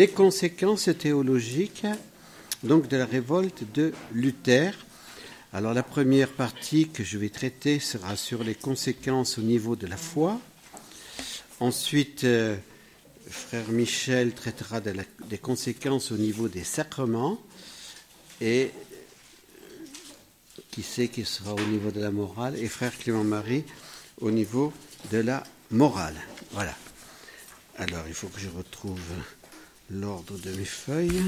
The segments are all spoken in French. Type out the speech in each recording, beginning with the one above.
les conséquences théologiques donc de la révolte de Luther. Alors la première partie que je vais traiter sera sur les conséquences au niveau de la foi. Ensuite, euh, frère Michel traitera des conséquences au niveau des sacrements. Et qui sait qui sera au niveau de la morale, et frère Clément Marie au niveau de la morale. Voilà. Alors, il faut que je retrouve l'ordre de mes feuilles.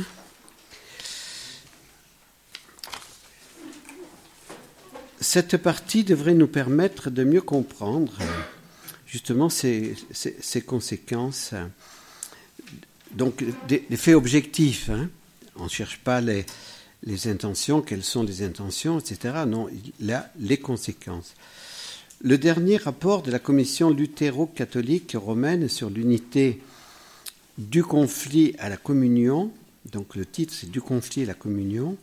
Cette partie devrait nous permettre de mieux comprendre justement ces, conséquences. Donc, des, faits objectifs. Hein. On ne cherche pas les, les intentions, quelles sont les intentions, etc. Non, a les conséquences. Le dernier rapport de la commission luthéro-catholique romaine sur l'unité du conflit à la communion, donc le titre c'est Du conflit à la communion,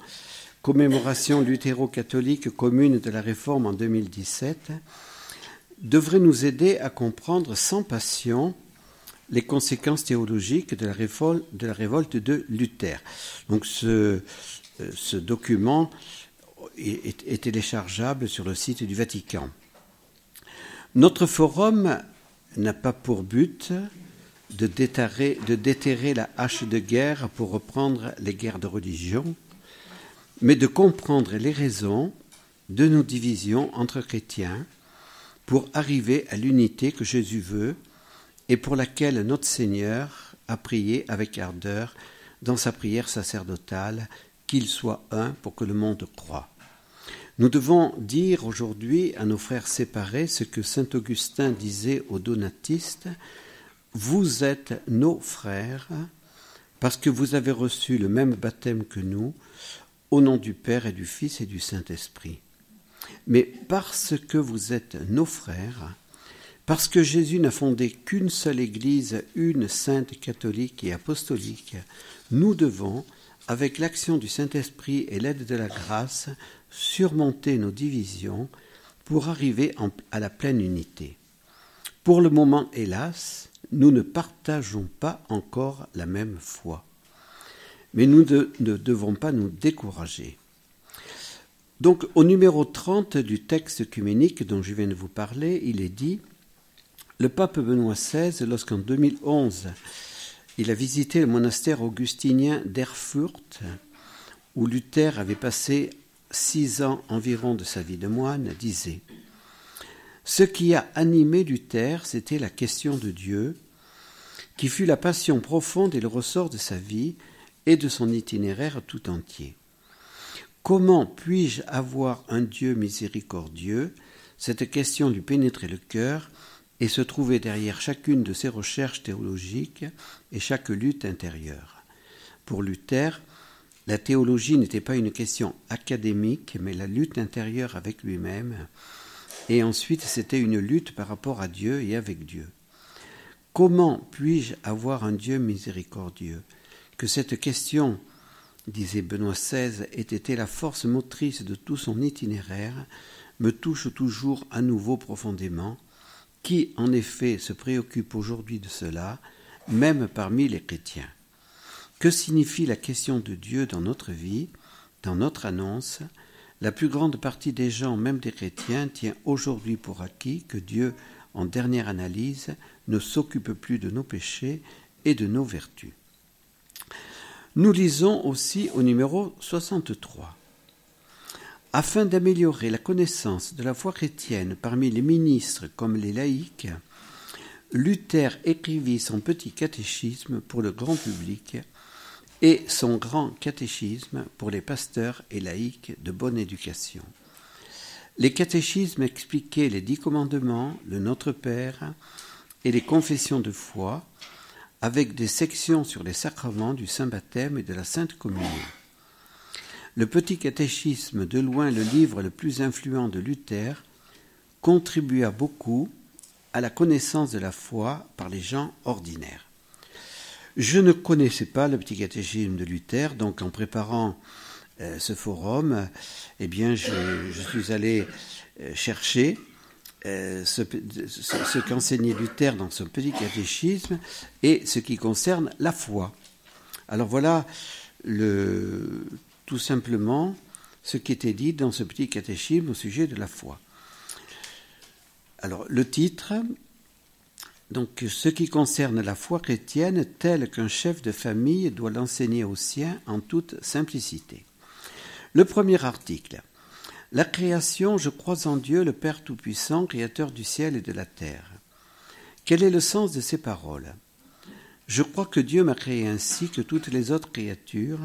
commémoration luthéro-catholique commune de la réforme en 2017, devrait nous aider à comprendre sans passion les conséquences théologiques de la, révolte de, Luther. Donc ce document est, téléchargeable sur le site du Vatican. Notre forum n'a pas pour but de déterrer, de déterrer la hache de guerre pour reprendre les guerres de religion, mais de comprendre les raisons de nos divisions entre chrétiens pour arriver à l'unité que Jésus veut et pour laquelle notre Seigneur a prié avec ardeur dans sa prière sacerdotale qu'il soit un pour que le monde croie. Nous devons dire aujourd'hui à nos frères séparés ce que saint Augustin disait aux donatistes Vous êtes nos frères parce que vous avez reçu le même baptême que nous, au nom du Père et du Fils et du Saint-Esprit. Mais parce que vous êtes nos frères, parce que Jésus n'a fondé qu'une seule Église, une sainte catholique et apostolique, nous devons, avec l'action du Saint-Esprit et l'aide de la grâce, surmonter nos divisions pour arriver à la pleine unité. Pour le moment, hélas, nous ne partageons pas encore la même foi. Mais nous ne devons pas nous décourager. Donc au numéro 30 du texte œcuménique dont je viens de vous parler, il est dit Le pape Benoît XVI, lorsqu'en 2011 il a visité le monastère augustinien d'Erfurt, où Luther avait passé six ans environ de sa vie de moine, disait Ce qui a animé Luther, c'était la question de Dieu, qui fut la passion profonde et le ressort de sa vie et de son itinéraire tout entier. Comment puis-je avoir un Dieu miséricordieux? Cette question lui pénétrait le cœur et se trouvait derrière chacune de ses recherches théologiques et chaque lutte intérieure. Pour Luther, la théologie n'était pas une question académique, mais la lutte intérieure avec lui-même, et ensuite c'était une lutte par rapport à Dieu et avec Dieu. Comment puis-je avoir un Dieu miséricordieux? Que cette question, disait Benoît XVI, ait été la force motrice de tout son itinéraire, me touche toujours à nouveau profondément, qui en effet se préoccupe aujourd'hui de cela, même parmi les chrétiens? Que signifie la question de Dieu dans notre vie, dans notre annonce La plus grande partie des gens, même des chrétiens, tient aujourd'hui pour acquis que Dieu, en dernière analyse, ne s'occupe plus de nos péchés et de nos vertus. Nous lisons aussi au numéro 63 afin d'améliorer la connaissance de la foi chrétienne parmi les ministres comme les laïcs, Luther écrivit son petit catéchisme pour le grand public et son grand catéchisme pour les pasteurs et laïcs de bonne éducation. Les catéchismes expliquaient les dix commandements, le Notre Père et les confessions de foi, avec des sections sur les sacrements du Saint Baptême et de la Sainte Communion. Le Petit catéchisme, de loin le livre le plus influent de Luther, contribua beaucoup à la connaissance de la foi par les gens ordinaires. Je ne connaissais pas le petit catéchisme de Luther, donc en préparant euh, ce forum, eh bien, je, suis allé euh, chercher euh, ce, qu'enseignait Luther dans son petit catéchisme et ce qui concerne la foi. Alors voilà tout simplement ce qui était dit dans ce petit catéchisme au sujet de la foi. Alors le titre, donc ce qui concerne la foi chrétienne telle qu'un chef de famille doit l'enseigner aux siens en toute simplicité. Le premier article. La création, je crois en Dieu, le Père Tout-Puissant, Créateur du ciel et de la terre. Quel est le sens de ces paroles? Je crois que Dieu m'a créé ainsi que toutes les autres créatures.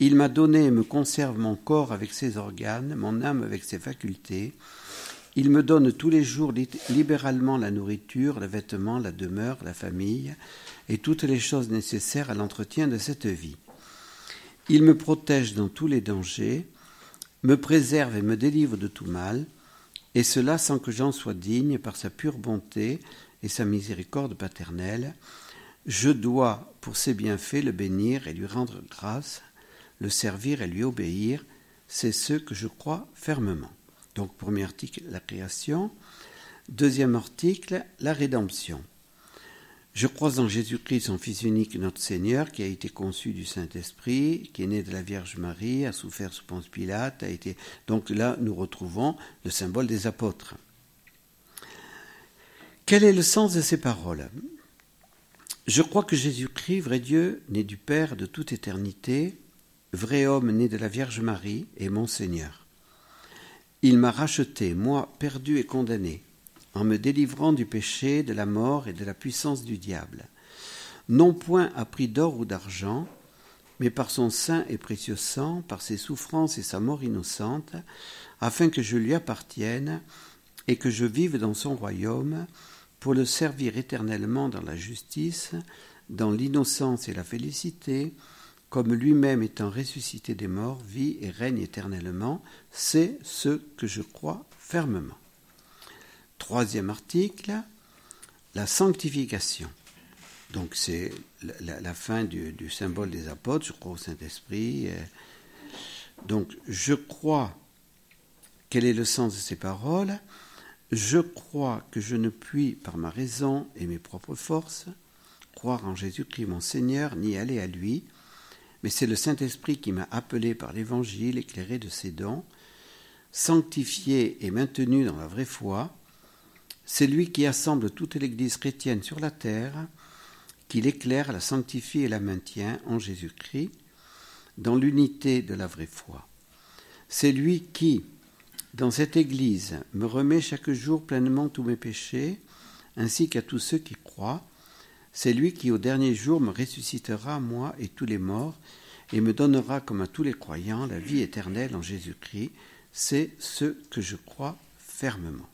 Il m'a donné et me conserve mon corps avec ses organes, mon âme avec ses facultés. Il me donne tous les jours libéralement la nourriture, le vêtement, la demeure, la famille et toutes les choses nécessaires à l'entretien de cette vie. Il me protège dans tous les dangers, me préserve et me délivre de tout mal, et cela sans que j'en sois digne par sa pure bonté et sa miséricorde paternelle. Je dois, pour ses bienfaits, le bénir et lui rendre grâce, le servir et lui obéir, c'est ce que je crois fermement. Donc, premier article, la création. Deuxième article, la rédemption. Je crois en Jésus-Christ, son Fils unique, notre Seigneur, qui a été conçu du Saint-Esprit, qui est né de la Vierge Marie, a souffert sous Ponce Pilate, a été. Donc là, nous retrouvons le symbole des apôtres. Quel est le sens de ces paroles? Je crois que Jésus-Christ, vrai Dieu, né du Père de toute éternité, vrai homme né de la Vierge Marie, est mon Seigneur. Il m'a racheté, moi, perdu et condamné en me délivrant du péché, de la mort et de la puissance du diable, non point à prix d'or ou d'argent, mais par son saint et précieux sang, par ses souffrances et sa mort innocente, afin que je lui appartienne et que je vive dans son royaume, pour le servir éternellement dans la justice, dans l'innocence et la félicité, comme lui-même étant ressuscité des morts, vit et règne éternellement, c'est ce que je crois fermement. Troisième article, la sanctification. Donc c'est la, fin du, symbole des apôtres, je crois au Saint-Esprit. Euh. Donc je crois, quel est le sens de ces paroles Je crois que je ne puis, par ma raison et mes propres forces, croire en Jésus-Christ mon Seigneur, ni aller à lui, mais c'est le Saint-Esprit qui m'a appelé par l'Évangile, éclairé de ses dons, sanctifié et maintenu dans la vraie foi, c'est lui qui assemble toute l'Église chrétienne sur la terre, qui l'éclaire, la sanctifie et la maintient en Jésus-Christ, dans l'unité de la vraie foi. C'est lui qui, dans cette Église, me remet chaque jour pleinement tous mes péchés, ainsi qu'à tous ceux qui croient. C'est lui qui, au dernier jour, me ressuscitera, moi et tous les morts, et me donnera, comme à tous les croyants, la vie éternelle en Jésus-Christ. C'est ce que je crois fermement.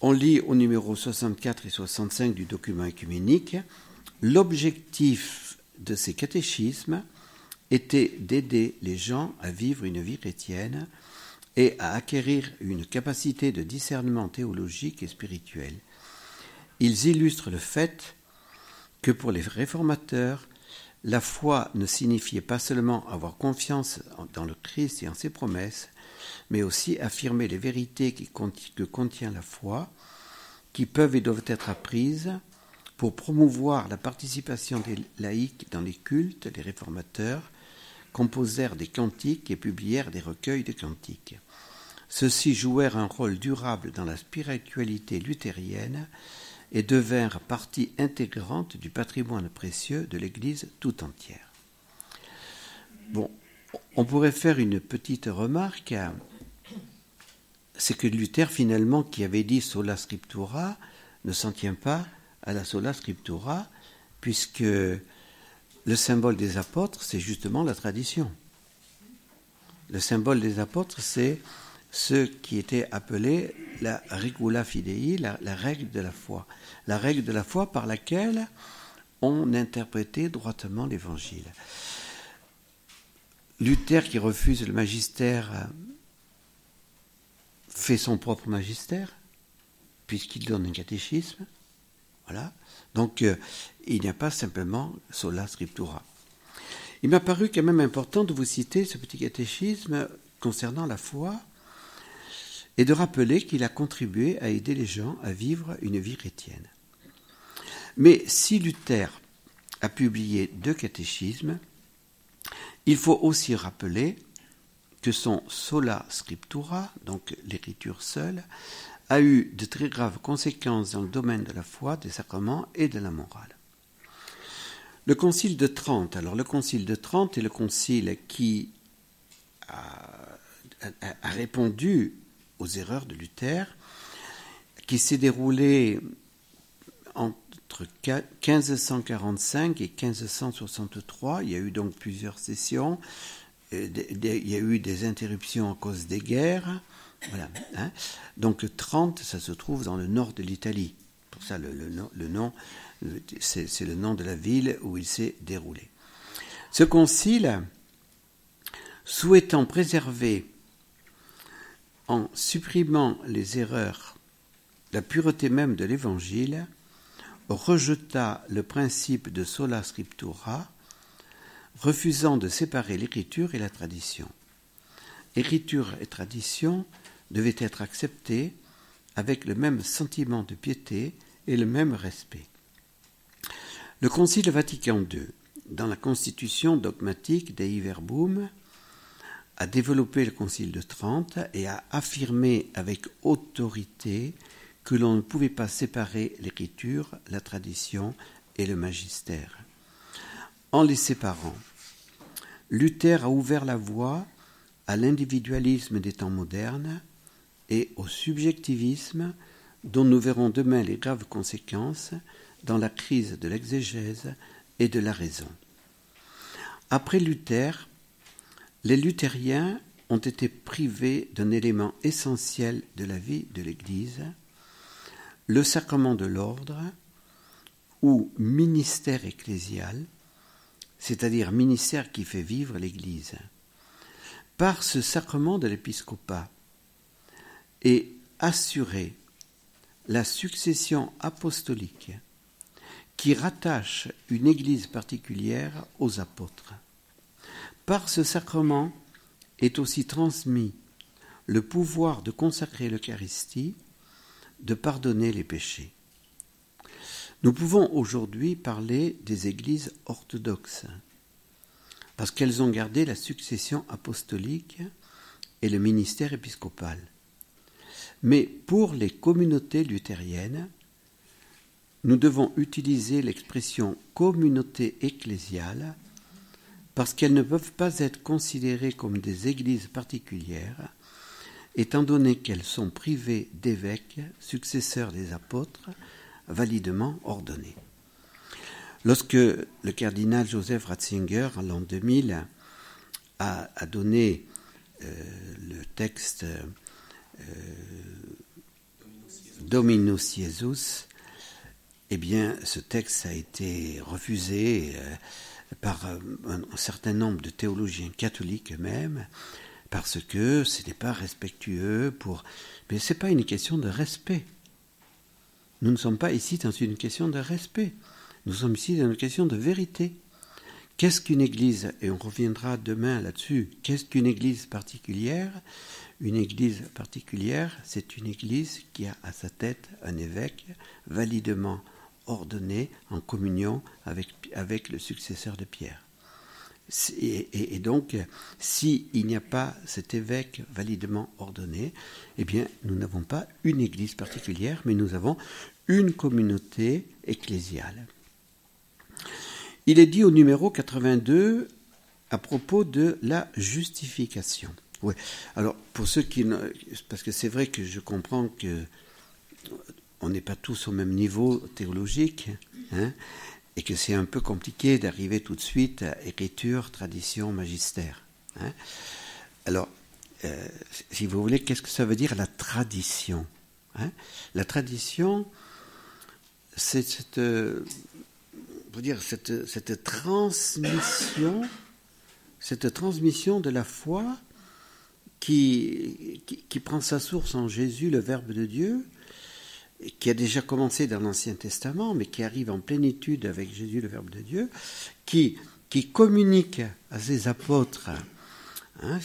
On lit au numéro 64 et 65 du document œcuménique, l'objectif de ces catéchismes était d'aider les gens à vivre une vie chrétienne et à acquérir une capacité de discernement théologique et spirituel. Ils illustrent le fait que pour les réformateurs, la foi ne signifiait pas seulement avoir confiance dans le Christ et en ses promesses, mais aussi affirmer les vérités que contient la foi, qui peuvent et doivent être apprises pour promouvoir la participation des laïcs dans les cultes, les réformateurs composèrent des cantiques et publièrent des recueils de cantiques. Ceux-ci jouèrent un rôle durable dans la spiritualité luthérienne et devinrent partie intégrante du patrimoine précieux de l'Église tout entière. Bon, on pourrait faire une petite remarque c'est que Luther, finalement, qui avait dit sola scriptura, ne s'en tient pas à la sola scriptura, puisque le symbole des apôtres, c'est justement la tradition. Le symbole des apôtres, c'est ce qui était appelé la regula fidei, la, règle de la foi. La règle de la foi par laquelle on interprétait droitement l'évangile. Luther, qui refuse le magistère fait son propre magistère, puisqu'il donne un catéchisme. Voilà. Donc, euh, il n'y a pas simplement sola scriptura. Il m'a paru quand même important de vous citer ce petit catéchisme concernant la foi et de rappeler qu'il a contribué à aider les gens à vivre une vie chrétienne. Mais si Luther a publié deux catéchismes. Il faut aussi rappeler que son sola scriptura, donc l'écriture seule, a eu de très graves conséquences dans le domaine de la foi, des sacrements et de la morale. Le concile de Trente. Alors le concile de Trente est le concile qui a, répondu aux erreurs de Luther, qui s'est déroulé entre 1545 et 1563. Il y a eu donc plusieurs sessions. Il y a eu des interruptions à cause des guerres. Voilà. Hein. Donc Trente, ça se trouve dans le nord de l'Italie. Pour ça, le nom c'est le nom de la ville où il s'est déroulé. Ce concile, souhaitant préserver en supprimant les erreurs la pureté même de l'Évangile, rejeta le principe de sola scriptura, refusant de séparer l'écriture et la tradition. Écriture et tradition devaient être acceptées avec le même sentiment de piété et le même respect. Le Concile Vatican II, dans la constitution dogmatique Dei Verbum, a développé le Concile de Trente et a affirmé avec autorité que l'on ne pouvait pas séparer l'écriture, la tradition et le magistère. En les séparant, Luther a ouvert la voie à l'individualisme des temps modernes et au subjectivisme dont nous verrons demain les graves conséquences dans la crise de l'exégèse et de la raison. Après Luther, les luthériens ont été privés d'un élément essentiel de la vie de l'Église, le sacrement de l'ordre ou ministère ecclésial, c'est-à-dire ministère qui fait vivre l'Église. Par ce sacrement de l'épiscopat est assurée la succession apostolique qui rattache une Église particulière aux apôtres. Par ce sacrement est aussi transmis le pouvoir de consacrer l'Eucharistie, de pardonner les péchés. Nous pouvons aujourd'hui parler des églises orthodoxes, parce qu'elles ont gardé la succession apostolique et le ministère épiscopal. Mais pour les communautés luthériennes, nous devons utiliser l'expression communauté ecclésiale parce qu'elles ne peuvent pas être considérées comme des églises particulières, étant donné qu'elles sont privées d'évêques, successeurs des apôtres, validement ordonnés. Lorsque le cardinal Joseph Ratzinger, en l'an 2000, a, donné euh, le texte euh, Dominus Jesus, eh bien, ce texte a été refusé euh, par euh, un, certain nombre de théologiens catholiques eux-mêmes, parce que ce n'est pas respectueux pour. Mais ce n'est pas une question de respect. Nous ne sommes pas ici dans une question de respect. Nous sommes ici dans une question de vérité. Qu'est-ce qu'une église Et on reviendra demain là-dessus. Qu'est-ce qu'une église particulière? Une église particulière, c'est une église qui a à sa tête un évêque validement ordonné en communion avec, avec le successeur de Pierre. Et, donc, s'il n'y a pas cet évêque validement ordonné, eh bien, nous n'avons pas une église particulière, mais nous avons une communauté ecclésiale. Il est dit au numéro 82 à propos de la justification. Oui. Alors, pour ceux qui. Parce que c'est vrai que je comprends que on n'est pas tous au même niveau théologique, hein, et que c'est un peu compliqué d'arriver tout de suite à écriture, tradition, magistère. Hein. Alors, euh, si vous voulez, qu'est-ce que ça veut dire la tradition hein? La tradition, c'est cette, dire, cette, cette transmission, cette transmission de la foi qui, qui, prend sa source en Jésus, le Verbe de Dieu, qui a déjà commencé dans l'Ancien Testament, mais qui arrive en plénitude avec Jésus, le Verbe de Dieu, qui, qui communique à ses apôtres hein,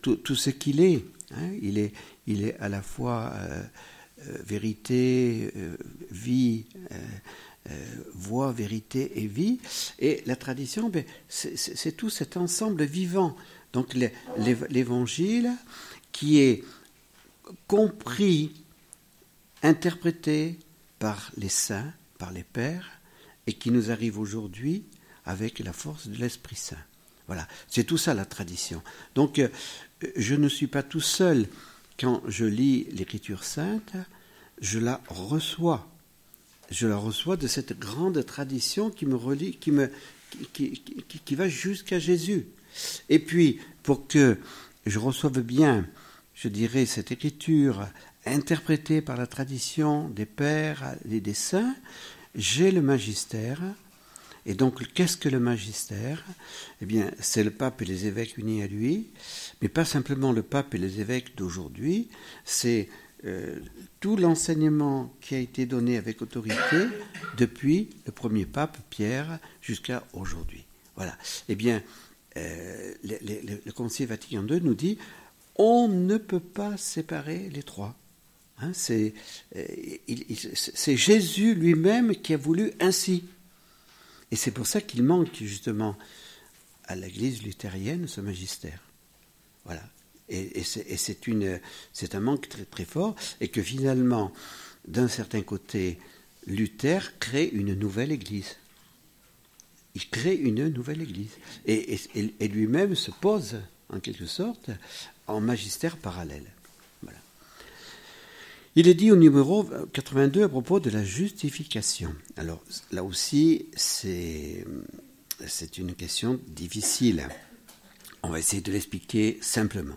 tout, ce qu'il est. Hein. il est. Il est à la fois euh, euh, vérité, euh, vie, voie, vérité et vie. Et la tradition, ben, c'est tout cet ensemble vivant. Donc l'évangile qui est compris, interprété par les saints, par les pères, et qui nous arrive aujourd'hui avec la force de l'Esprit Saint. Voilà, c'est tout ça la tradition. Donc, euh, je ne suis pas tout seul quand je lis l'Écriture sainte, je la reçois. Je la reçois de cette grande tradition qui me relie, qui me, qui, qui va jusqu'à Jésus. Et puis, pour que je reçoive bien, je dirais, cette écriture interprétée par la tradition des pères et des saints, j'ai le magistère. Et donc, qu'est-ce que le magistère? Eh bien, c'est le pape et les évêques unis à lui, mais pas simplement le pape et les évêques d'aujourd'hui, c'est euh, tout l'enseignement qui a été donné avec autorité depuis le premier pape Pierre jusqu'à aujourd'hui. Voilà. Eh bien, euh, le, Concile Vatican II nous dit on ne peut pas séparer les trois. Hein, euh, c'est Jésus lui-même qui a voulu ainsi. Et c'est pour ça qu'il manque justement à l'Église luthérienne ce magistère. Voilà. Et, c'est un manque très, fort, et que finalement, d'un certain côté, Luther crée une nouvelle Église. Il crée une nouvelle Église. Et, et lui-même se pose, en quelque sorte, en magistère parallèle. Il est dit au numéro 82 à propos de la justification. Alors là aussi, c'est, une question difficile. On va essayer de l'expliquer simplement.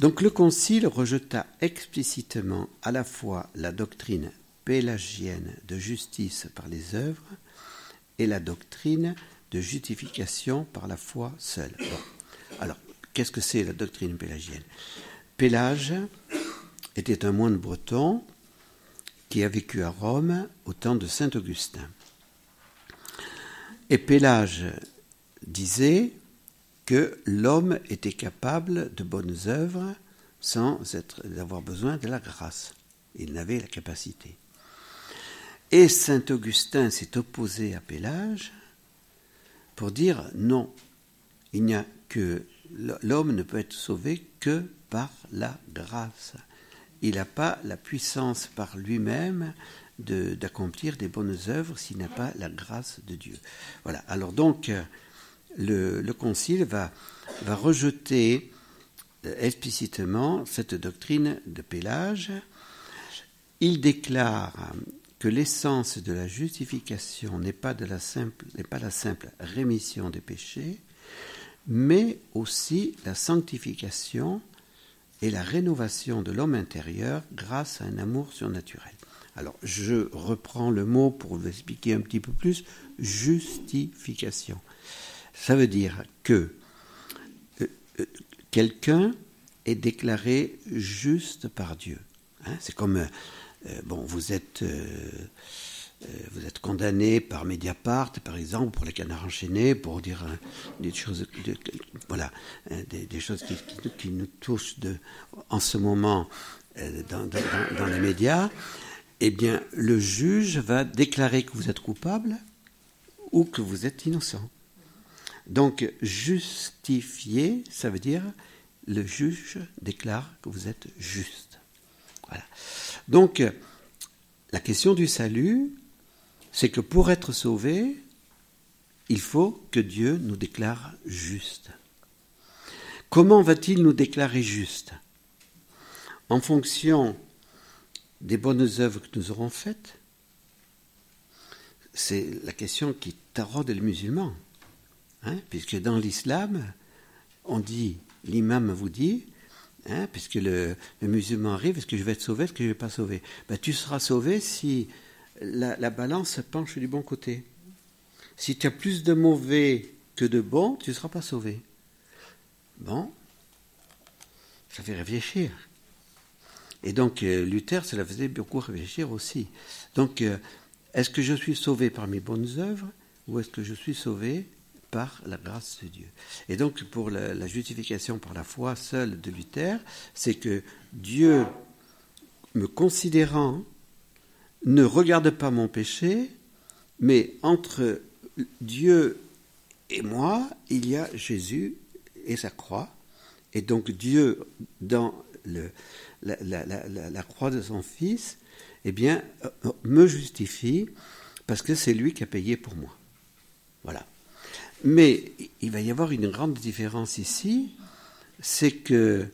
Donc le Concile rejeta explicitement à la fois la doctrine pélagienne de justice par les œuvres et la doctrine de justification par la foi seule. Alors, qu'est-ce que c'est la doctrine pélagienne? Pélage était un moine breton qui a vécu à Rome au temps de saint Augustin. Et Pélage disait que l'homme était capable de bonnes œuvres sans avoir besoin de la grâce. Il n'avait la capacité. Et saint Augustin s'est opposé à Pélage pour dire non, il n'y a que l'homme ne peut être sauvé que par la grâce il n'a pas la puissance par lui-même d'accomplir des bonnes œuvres s'il n'a pas la grâce de Dieu. Voilà. Alors donc, le, le Concile va, rejeter euh, explicitement cette doctrine de Pélage. Il déclare que l'essence de la justification n'est pas la simple rémission des péchés, mais aussi la sanctification et la rénovation de l'homme intérieur grâce à un amour surnaturel. Alors, je reprends le mot pour vous expliquer un petit peu plus. Justification. Ça veut dire que euh, euh, quelqu'un est déclaré juste par Dieu. Hein. C'est comme, euh, bon, vous êtes vous êtes condamné par Mediapart, par exemple, pour les canards enchaînés, pour dire hein, des choses, voilà, hein, des, choses qui, nous touchent en ce moment euh, dans, les médias. Eh bien, le juge va déclarer que vous êtes coupable ou que vous êtes innocent. Donc, justifier, ça veut dire le juge déclare que vous êtes juste. Voilà. Donc, la question du salut, c'est que pour être sauvé, il faut que Dieu nous déclare juste. Comment va-t-il nous déclarer juste? En fonction des bonnes œuvres que nous aurons faites C'est la question qui taraude les musulmans. Hein, puisque dans l'islam, on dit, l'imam vous dit, hein, puisque le, musulman arrive, est-ce que je vais être sauvé, est-ce que je ne vais pas sauver? Ben, Tu seras sauvé si la, balance penche du bon côté. Si tu as plus de mauvais que de bons, tu ne seras pas sauvé. Bon, ça fait réfléchir. Et donc, euh, Luther, cela faisait beaucoup réfléchir aussi. Donc, euh, est-ce que je suis sauvé par mes bonnes œuvres ou est-ce que je suis sauvé par la grâce de Dieu? Et donc, pour la justification par la foi seule de Luther, c'est que Dieu, me considérant ne regarde pas mon péché, Mais entre Dieu et moi, il y a Jésus et sa croix. Et donc Dieu, dans la, la, croix de son Fils, eh bien, euh, me justifie parce que c'est lui qui a payé pour moi. Voilà. Mais il va y avoir une grande différence ici, c'est que,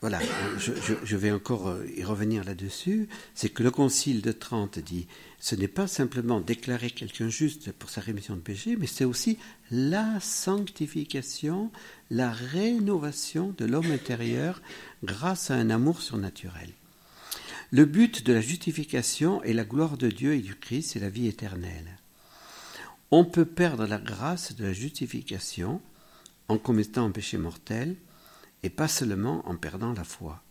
voilà, je, vais encore euh, y revenir là-dessus, c'est que le Concile de Trente dit, ce n'est pas simplement déclarer quelqu'un juste pour sa rémission de péché, mais c'est aussi la sanctification, la rénovation de l'homme intérieur grâce à un amour surnaturel. Le but de la justification est la gloire de Dieu et du Christ et la vie éternelle. On peut perdre la grâce de la justification en commettant un péché mortel et pas seulement en perdant la foi.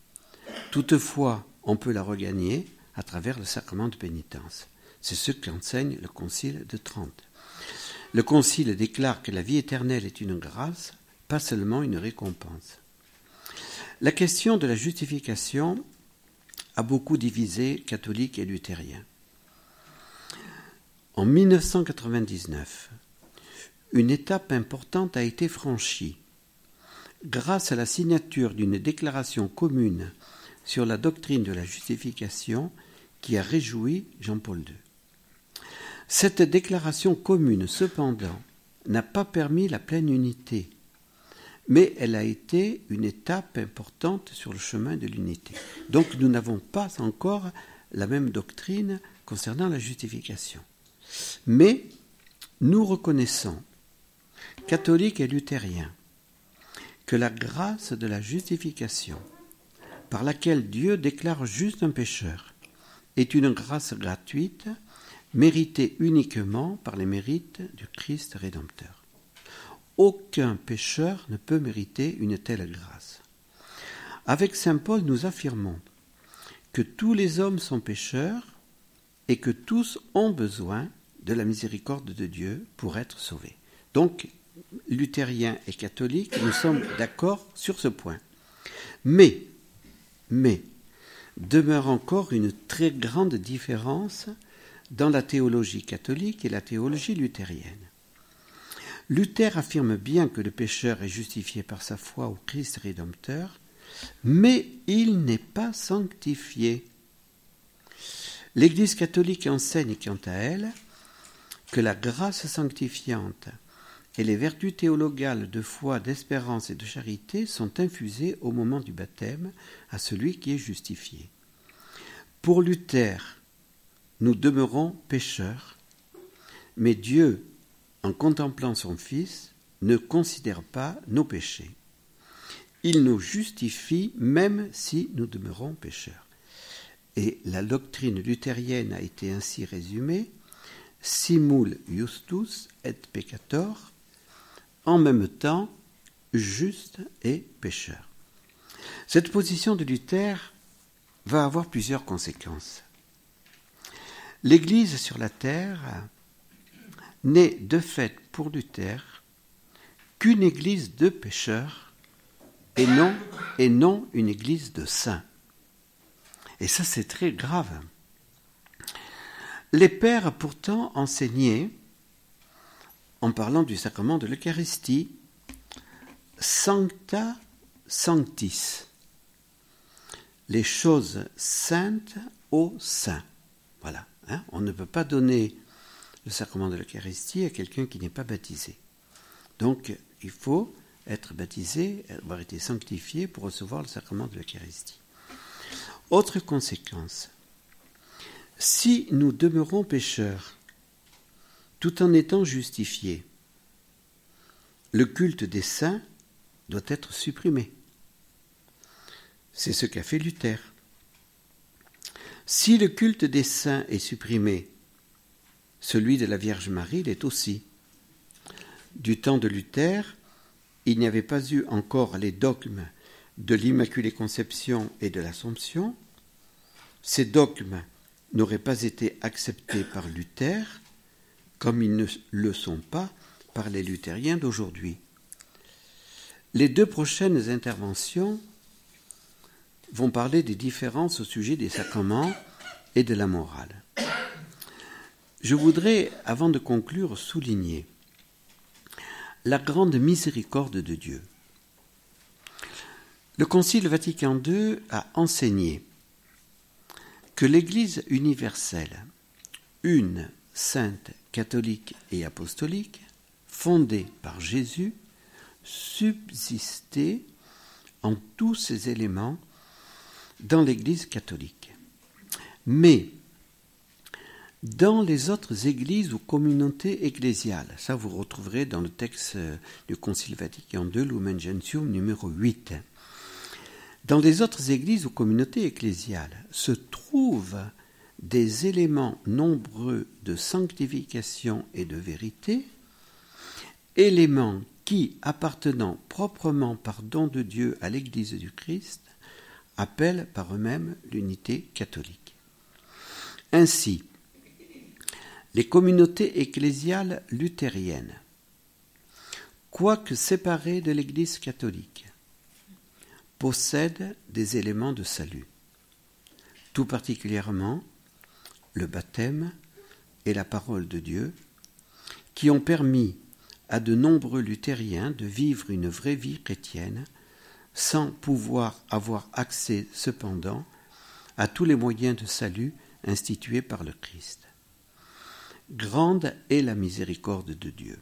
Toutefois, on peut la regagner à travers le sacrement de pénitence. C'est ce qu'enseigne le Concile de Trente. Le Concile déclare que la vie éternelle est une grâce, pas seulement une récompense. La question de la justification a beaucoup divisé catholiques et luthériens. En 1999, une étape importante a été franchie. Grâce à la signature d'une déclaration commune sur la doctrine de la justification qui a réjoui Jean-Paul II. Cette déclaration commune, cependant, n'a pas permis la pleine unité, mais elle a été une étape importante sur le chemin de l'unité. Donc nous n'avons pas encore la même doctrine concernant la justification. Mais nous reconnaissons, catholiques et luthériens, que la grâce de la justification, par laquelle Dieu déclare juste un pécheur, est une grâce gratuite, méritée uniquement par les mérites du Christ Rédempteur. Aucun pécheur ne peut mériter une telle grâce. Avec Saint Paul, nous affirmons que tous les hommes sont pécheurs et que tous ont besoin de la miséricorde de Dieu pour être sauvés. Donc, luthériens et catholiques, nous sommes d'accord sur ce point. Mais, mais, demeure encore une très grande différence dans la théologie catholique et la théologie luthérienne. Luther affirme bien que le pécheur est justifié par sa foi au Christ rédempteur, mais il n'est pas sanctifié. L'Église catholique enseigne quant à elle que la grâce sanctifiante et les vertus théologales de foi, d'espérance et de charité sont infusées au moment du baptême à celui qui est justifié. Pour Luther, nous demeurons pécheurs, mais Dieu, en contemplant son Fils, ne considère pas nos péchés. Il nous justifie même si nous demeurons pécheurs. Et la doctrine luthérienne a été ainsi résumée simul justus et peccator, en même temps juste et pécheur. Cette position de Luther va avoir plusieurs conséquences. L'Église sur la terre n'est de fait pour Luther qu'une Église de pécheurs et non, et non une Église de saints. Et ça c'est très grave. Les pères pourtant enseignaient, en parlant du sacrement de l'Eucharistie, sancta sanctis, les choses saintes aux saints. Voilà, hein. on ne peut pas donner le sacrement de l'Eucharistie à quelqu'un qui n'est pas baptisé. Donc, il faut être baptisé, avoir été sanctifié pour recevoir le sacrement de l'Eucharistie. Autre conséquence, si nous demeurons pécheurs, tout en étant justifiés, le culte des saints doit être supprimé. C'est ce qu'a fait Luther. Si le culte des saints est supprimé, celui de la Vierge Marie l'est aussi. Du temps de Luther, il n'y avait pas eu encore les dogmes de l'Immaculée Conception et de l'Assomption. Ces dogmes n'auraient pas été acceptés par Luther, comme ils ne le sont pas par les luthériens d'aujourd'hui. Les deux prochaines interventions vont parler des différences au sujet des sacrements et de la morale. je voudrais, avant de conclure, souligner la grande miséricorde de Dieu. Le Concile Vatican II a enseigné que l'Église universelle, une, sainte, catholique et apostolique, fondée par Jésus, subsistait en tous ces éléments dans l'Église catholique. Mais dans les autres églises ou communautés ecclésiales, ça vous retrouverez dans le texte du Concile Vatican II, Lumen Gentium numéro 8. Dans les autres églises ou communautés ecclésiales se trouvent des éléments nombreux de sanctification et de vérité, éléments qui, appartenant proprement par don de Dieu à l'Église du Christ, appellent par eux-mêmes l'unité catholique. Ainsi, les communautés ecclésiales luthériennes, quoique séparées de l'Église catholique, possèdent des éléments de salut, tout particulièrement le baptême et la parole de Dieu, qui ont permis à de nombreux luthériens de vivre une vraie vie chrétienne sans pouvoir avoir accès cependant à tous les moyens de salut institués par le Christ. Grande est la miséricorde de Dieu.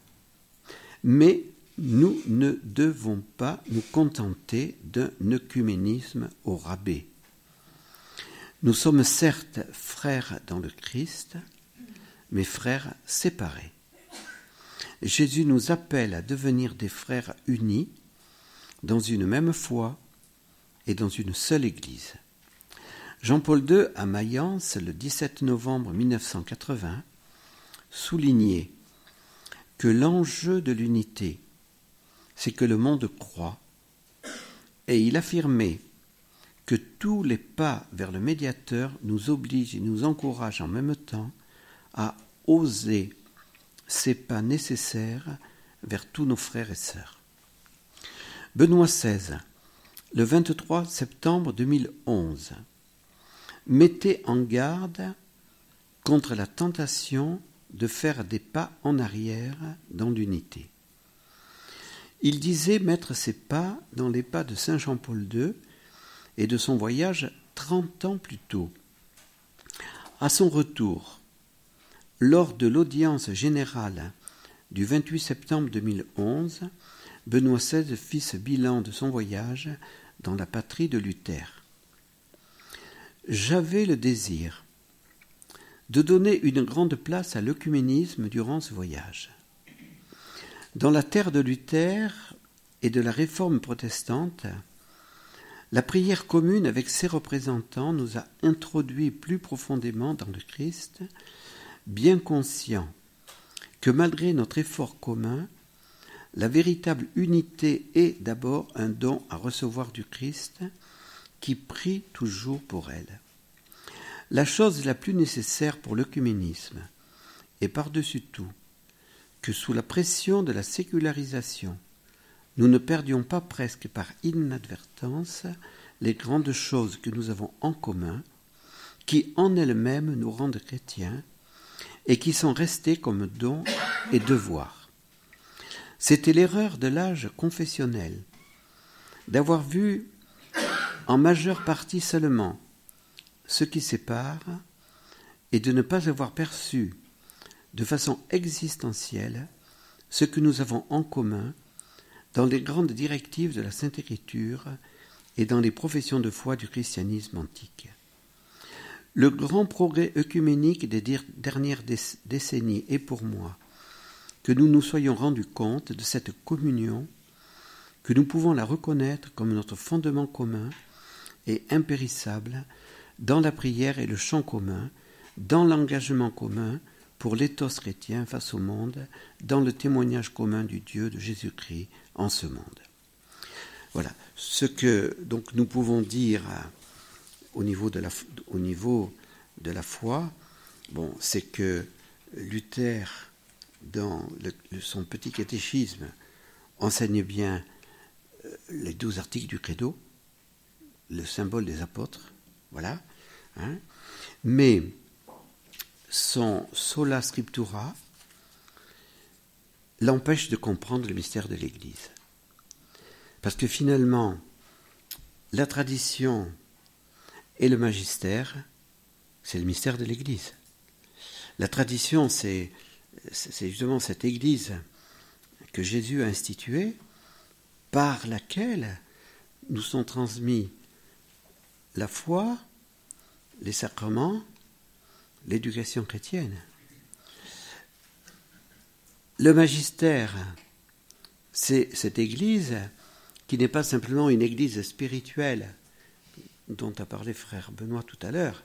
Mais nous ne devons pas nous contenter d'un œcuménisme au rabais. Nous sommes certes frères dans le Christ, mais frères séparés. Jésus nous appelle à devenir des frères unis dans une même foi et dans une seule Église. Jean-Paul II, à Mayence, le 17 novembre 1980, soulignait que l'enjeu de l'unité, c'est que le monde croit, et il affirmait que tous les pas vers le médiateur nous obligent et nous encouragent en même temps à oser ces pas nécessaires vers tous nos frères et sœurs. Benoît XVI, le 23 septembre 2011, mettait en garde contre la tentation de faire des pas en arrière dans l'unité. Il disait mettre ses pas dans les pas de Saint Jean-Paul II et de son voyage trente ans plus tôt. À son retour, lors de l'audience générale du 28 septembre 2011, Benoît XVI fit ce bilan de son voyage dans la patrie de Luther. J'avais le désir de donner une grande place à l'œcuménisme durant ce voyage. Dans la terre de Luther et de la réforme protestante, la prière commune avec ses représentants nous a introduits plus profondément dans le Christ, bien conscients que malgré notre effort commun, la véritable unité est d'abord un don à recevoir du Christ qui prie toujours pour elle. La chose la plus nécessaire pour l'œcuménisme est par-dessus tout que sous la pression de la sécularisation, nous ne perdions pas presque par inadvertance les grandes choses que nous avons en commun, qui en elles-mêmes nous rendent chrétiens, et qui sont restées comme dons et devoirs. C'était l'erreur de l'âge confessionnel, d'avoir vu en majeure partie seulement ce qui sépare, et de ne pas avoir perçu de façon existentielle ce que nous avons en commun dans les grandes directives de la Sainte Écriture et dans les professions de foi du christianisme antique. Le grand progrès œcuménique des dernières décennies est pour moi que nous nous soyons rendus compte de cette communion, que nous pouvons la reconnaître comme notre fondement commun et impérissable dans la prière et le chant commun, dans l'engagement commun pour l'éthos chrétien face au monde, dans le témoignage commun du Dieu de Jésus-Christ en ce monde. Voilà ce que donc nous pouvons dire au niveau de la, au niveau de la foi. Bon, c'est que Luther, dans son petit catéchisme, enseigne bien euh, les douze articles du credo, le symbole des apôtres, voilà. Hein. Mais son sola scriptura l'empêche de comprendre le mystère de l'Église. Parce que finalement, la tradition et le magistère, c'est le mystère de l'Église. La tradition, c'est justement cette Église que Jésus a instituée, par laquelle nous sont transmis la foi, les sacrements, l'éducation chrétienne. Le magistère, c'est cette Église qui n'est pas simplement une Église spirituelle dont a parlé frère Benoît tout à l'heure.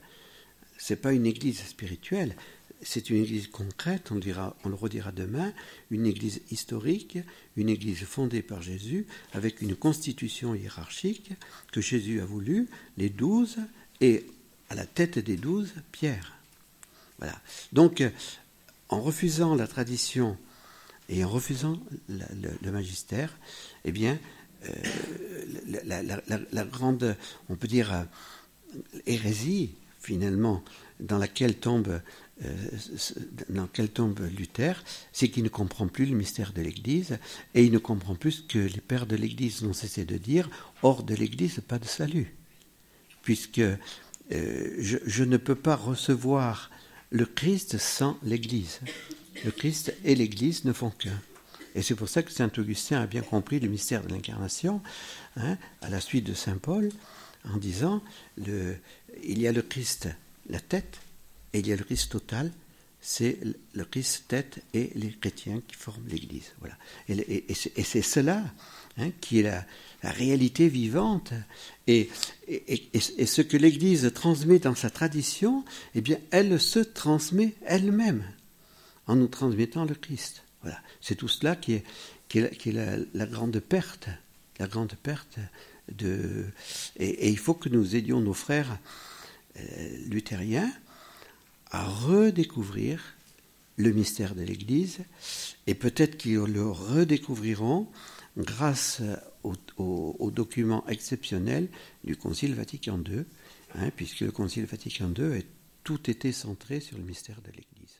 C'est pas une Église spirituelle, c'est une Église concrète. On dira, on le redira demain, une Église historique, une Église fondée par Jésus avec une constitution hiérarchique que Jésus a voulu, les douze et à la tête des douze Pierre. Donc, en refusant la tradition et en refusant le, magistère, eh bien, euh, la, grande, on peut dire, euh, hérésie, finalement, dans laquelle tombe, euh, dans tombe Luther, c'est qu'il ne comprend plus le mystère de l'Église, et il ne comprend plus ce que les pères de l'Église n'ont cessé de dire, hors de l'Église, pas de salut. Puisque je ne peux pas recevoir le Christ sans l'Église. Le Christ et l'Église ne font qu'un. Et c'est pour ça que Saint Augustin a bien compris le mystère de l'incarnation, hein, à la suite de Saint Paul, en disant il y a le Christ, la tête, et il y a le Christ total, c'est le Christ tête et les chrétiens qui forment l'Église. Voilà. Et, c'est cela hein, qui est la, réalité vivante. Et, ce que l'Église transmet dans sa tradition, eh bien, elle se transmet elle-même en nous transmettant le Christ. Voilà. C'est tout cela qui est, la, grande perte, la grande perte. Et, il faut que nous aidions nos frères euh, luthériens à redécouvrir le mystère de l'Église, et peut-être qu'ils le redécouvriront grâce au, document exceptionnel du Concile Vatican II, hein, puisque le Concile Vatican II a tout été centré sur le mystère de l'Église.